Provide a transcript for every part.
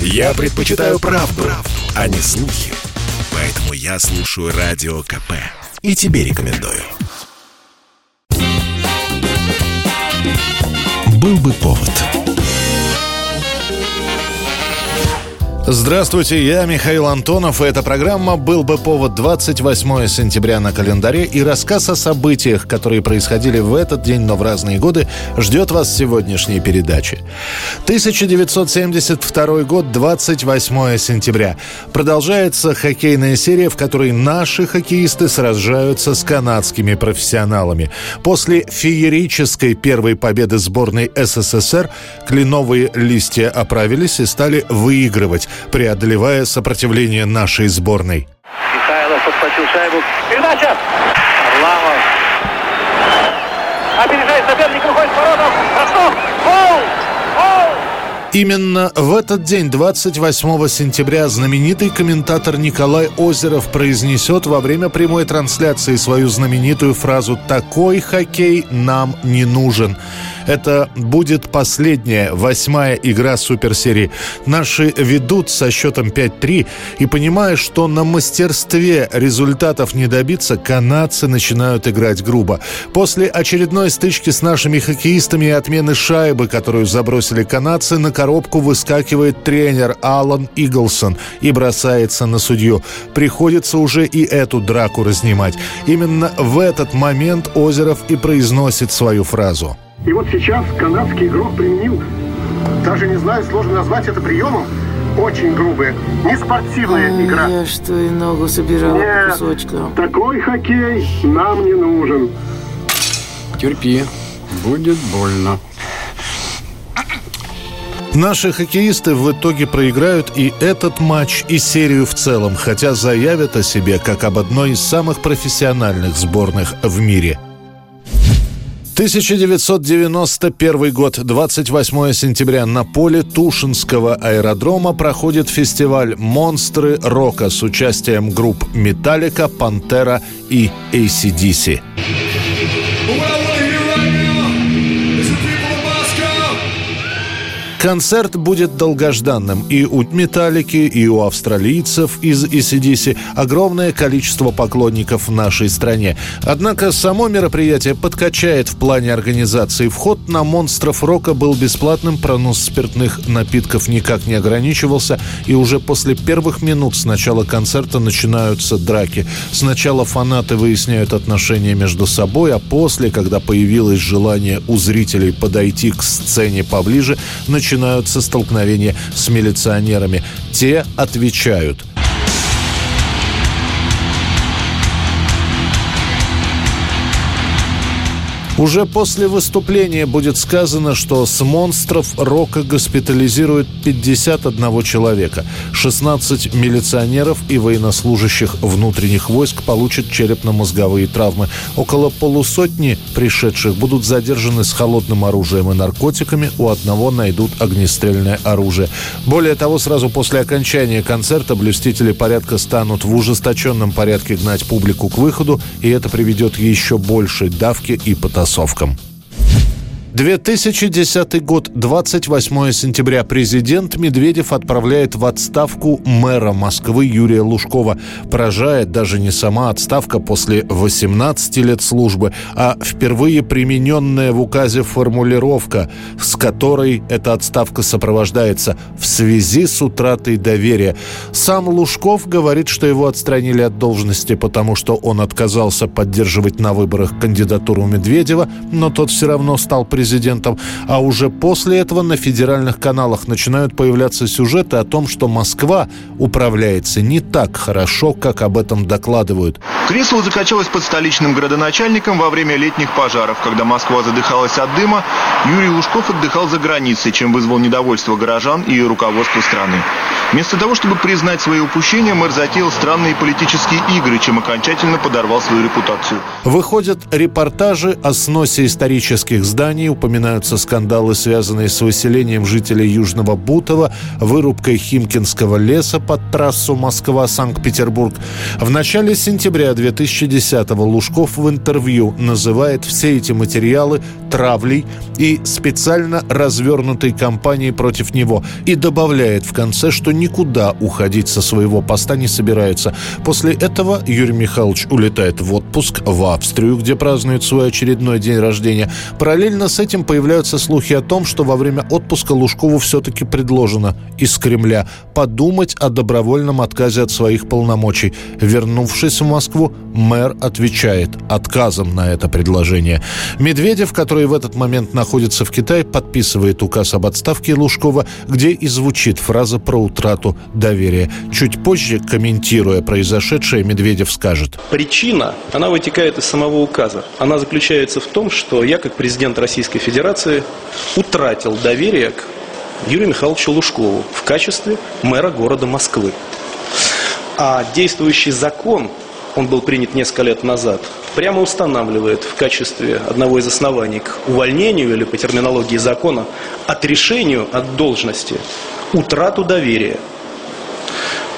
Я предпочитаю правду, правду, а не слухи. Поэтому я слушаю Радио КП. И тебе рекомендую. Был бы повод. Здравствуйте, я Михаил Антонов, и эта программа «Был бы повод» 28 сентября на календаре и рассказ о событиях, которые происходили в этот день, но в разные годы, ждет вас в сегодняшней передаче. 1972 год, 28 сентября. Продолжается хоккейная серия, в которой наши хоккеисты сражаются с канадскими профессионалами. После феерической первой победы сборной СССР кленовые листья оправились и стали выигрывать преодолевая сопротивление нашей сборной. Михайлов подхватил шайбу. Передача! Харламов. Опережает соперник, выходит в воротах. Ростов! Именно в этот день, 28 сентября, знаменитый комментатор Николай Озеров произнесет во время прямой трансляции свою знаменитую фразу «Такой хоккей нам не нужен». Это будет последняя, восьмая игра суперсерии. Наши ведут со счетом 5-3 и понимая, что на мастерстве результатов не добиться, канадцы начинают играть грубо. После очередной стычки с нашими хоккеистами и отмены шайбы, которую забросили канадцы, на коробку выскакивает тренер Алан Иглсон и бросается на судью. Приходится уже и эту драку разнимать. Именно в этот момент Озеров и произносит свою фразу. И вот сейчас канадский игрок применил, даже не знаю, сложно назвать это приемом, очень грубая, неспортивная игра. Я что, и ногу собирала Нет, по кусочкам. такой хоккей нам не нужен. Терпи, будет больно. Наши хоккеисты в итоге проиграют и этот матч, и серию в целом, хотя заявят о себе как об одной из самых профессиональных сборных в мире. 1991 год, 28 сентября. На поле Тушинского аэродрома проходит фестиваль «Монстры рока» с участием групп «Металлика», «Пантера» и «ACDC». Концерт будет долгожданным и у «Металлики», и у австралийцев из ACDC огромное количество поклонников в нашей стране. Однако само мероприятие подкачает в плане организации. Вход на «Монстров рока» был бесплатным, пронос спиртных напитков никак не ограничивался, и уже после первых минут с начала концерта начинаются драки. Сначала фанаты выясняют отношения между собой, а после, когда появилось желание у зрителей подойти к сцене поближе, начинаются столкновения с милиционерами. Те отвечают – Уже после выступления будет сказано, что с монстров рока госпитализируют 51 человека. 16 милиционеров и военнослужащих внутренних войск получат черепно-мозговые травмы. Около полусотни пришедших будут задержаны с холодным оружием и наркотиками. У одного найдут огнестрельное оружие. Более того, сразу после окончания концерта блюстители порядка станут в ужесточенном порядке гнать публику к выходу, и это приведет к еще большей давке и потасовке кроссовкам. 2010 год, 28 сентября. Президент Медведев отправляет в отставку мэра Москвы Юрия Лужкова. Поражает даже не сама отставка после 18 лет службы, а впервые примененная в указе формулировка, с которой эта отставка сопровождается в связи с утратой доверия. Сам Лужков говорит, что его отстранили от должности, потому что он отказался поддерживать на выборах кандидатуру Медведева, но тот все равно стал президентом президентом, а уже после этого на федеральных каналах начинают появляться сюжеты о том, что Москва управляется не так хорошо, как об этом докладывают. Кресло закачалось под столичным градоначальником во время летних пожаров. Когда Москва задыхалась от дыма, Юрий Лужков отдыхал за границей, чем вызвал недовольство горожан и руководства страны. Вместо того, чтобы признать свои упущения, мэр затеял странные политические игры, чем окончательно подорвал свою репутацию. Выходят репортажи о сносе исторических зданий, упоминаются скандалы, связанные с выселением жителей Южного Бутова, вырубкой Химкинского леса под трассу Москва-Санкт-Петербург. В начале сентября 2010-го Лужков в интервью называет все эти материалы травлей и специально развернутой кампанией против него и добавляет в конце, что никуда уходить со своего поста не собирается. После этого Юрий Михайлович улетает в отпуск в Австрию, где празднует свой очередной день рождения. Параллельно с этим появляются слухи о том, что во время отпуска Лужкову все-таки предложено из Кремля подумать о добровольном отказе от своих полномочий. Вернувшись в Москву, мэр отвечает отказом на это предложение. Медведев, который в этот момент находится в Китае, подписывает указ об отставке Лужкова, где и звучит фраза про утрату доверия. Чуть позже, комментируя произошедшее, Медведев скажет. Причина, она вытекает из самого указа. Она заключается в том, что я, как президент Российской Федерации, утратил доверие к Юрию Михайловичу Лужкову в качестве мэра города Москвы. А действующий закон, он был принят несколько лет назад, прямо устанавливает в качестве одного из оснований к увольнению или по терминологии закона отрешению от должности утрату доверия.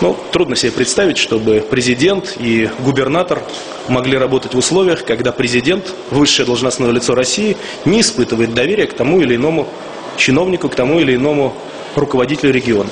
Ну, трудно себе представить, чтобы президент и губернатор могли работать в условиях, когда президент, высшее должностное лицо России, не испытывает доверия к тому или иному чиновнику, к тому или иному руководителю региона.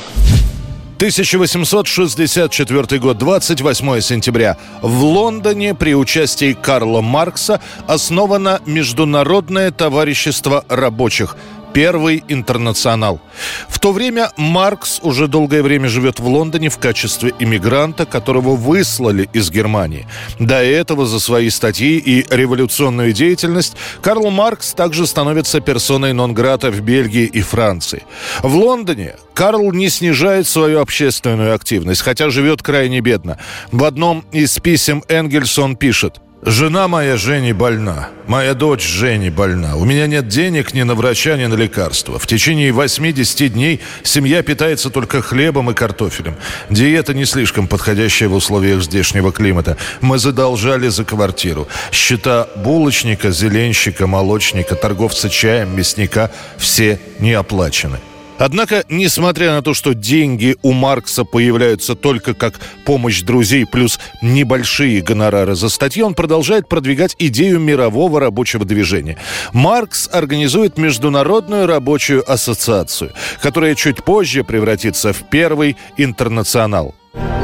1864 год, 28 сентября. В Лондоне при участии Карла Маркса основано Международное товарищество рабочих – Первый интернационал. В то время Маркс уже долгое время живет в Лондоне в качестве иммигранта, которого выслали из Германии. До этого за свои статьи и революционную деятельность Карл Маркс также становится персоной нон-грата в Бельгии и Франции. В Лондоне Карл не снижает свою общественную активность, хотя живет крайне бедно. В одном из писем Энгельсон пишет Жена моя Жени больна. Моя дочь Жени больна. У меня нет денег ни на врача, ни на лекарства. В течение 80 дней семья питается только хлебом и картофелем. Диета не слишком подходящая в условиях здешнего климата. Мы задолжали за квартиру. Счета булочника, зеленщика, молочника, торговца чаем, мясника – все не оплачены. Однако, несмотря на то, что деньги у Маркса появляются только как помощь друзей плюс небольшие гонорары за статьи, он продолжает продвигать идею мирового рабочего движения. Маркс организует Международную рабочую ассоциацию, которая чуть позже превратится в первый интернационал.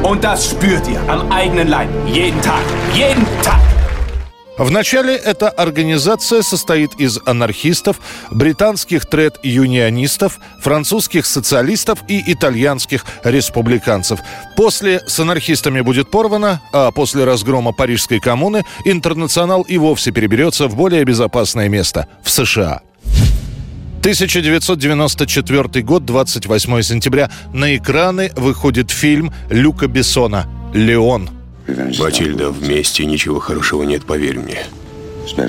Und das spürt ihr am eigenen Leib. Jeden Tag. Jeden Tag. Вначале эта организация состоит из анархистов, британских тред-юнионистов, французских социалистов и итальянских республиканцев. После с анархистами будет порвано, а после разгрома Парижской коммуны интернационал и вовсе переберется в более безопасное место – в США. 1994 год, 28 сентября. На экраны выходит фильм Люка Бессона «Леон». Матильда, вместе ничего хорошего нет, поверь мне.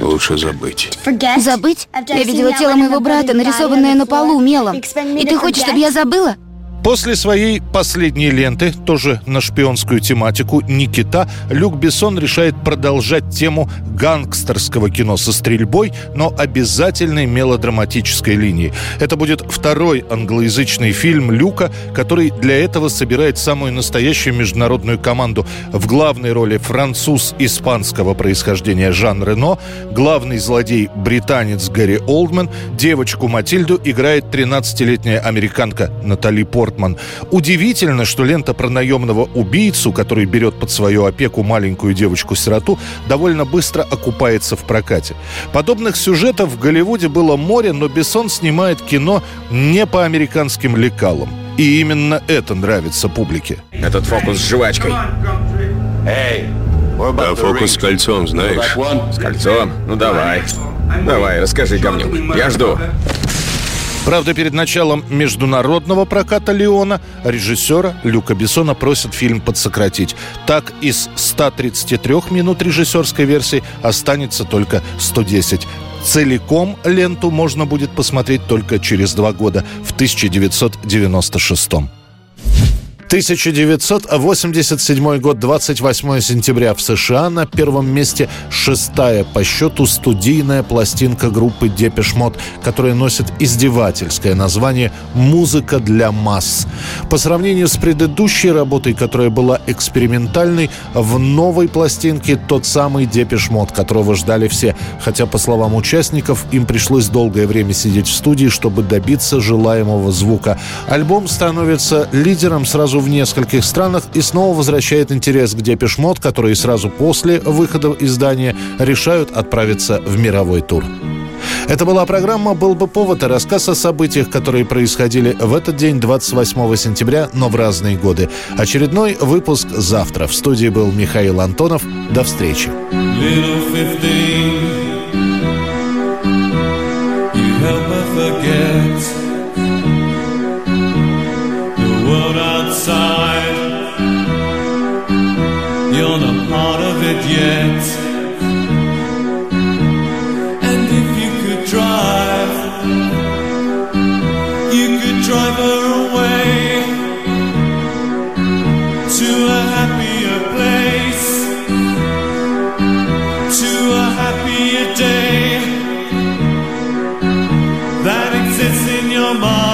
Лучше забыть. Забыть? Я видела тело моего брата, нарисованное на полу мелом. И ты хочешь, чтобы я забыла? После своей последней ленты, тоже на шпионскую тематику, «Никита», Люк Бессон решает продолжать тему гангстерского кино со стрельбой, но обязательной мелодраматической линии. Это будет второй англоязычный фильм Люка, который для этого собирает самую настоящую международную команду. В главной роли француз испанского происхождения Жан Рено, главный злодей британец Гэри Олдман, девочку Матильду играет 13-летняя американка Натали Порт Портман. Удивительно, что лента про наемного убийцу, который берет под свою опеку маленькую девочку-сироту, довольно быстро окупается в прокате. Подобных сюжетов в Голливуде было море, но Бессон снимает кино не по американским лекалам. И именно это нравится публике. Этот фокус с жвачкой. Эй, а фокус с кольцом, знаешь? С кольцом? Ну давай. Давай, расскажи, говнюк. Я жду. Правда, перед началом международного проката «Леона» режиссера Люка Бессона просят фильм подсократить. Так, из 133 минут режиссерской версии останется только 110. Целиком ленту можно будет посмотреть только через два года, в 1996 1987 год, 28 сентября в США. На первом месте шестая по счету студийная пластинка группы Depeche Mode, которая носит издевательское название «Музыка для масс». По сравнению с предыдущей работой, которая была экспериментальной, в новой пластинке тот самый Depeche Mode, которого ждали все. Хотя, по словам участников, им пришлось долгое время сидеть в студии, чтобы добиться желаемого звука. Альбом становится лидером сразу в нескольких странах и снова возвращает интерес к Depeche Mode, которые сразу после выхода издания решают отправиться в мировой тур. Это была программа «Был бы повод» и рассказ о событиях, которые происходили в этот день, 28 сентября, но в разные годы. Очередной выпуск завтра. В студии был Михаил Антонов. До встречи. you're not part of it yet. And if you could drive, you could drive her away to a happier place, to a happier day that exists in your mind.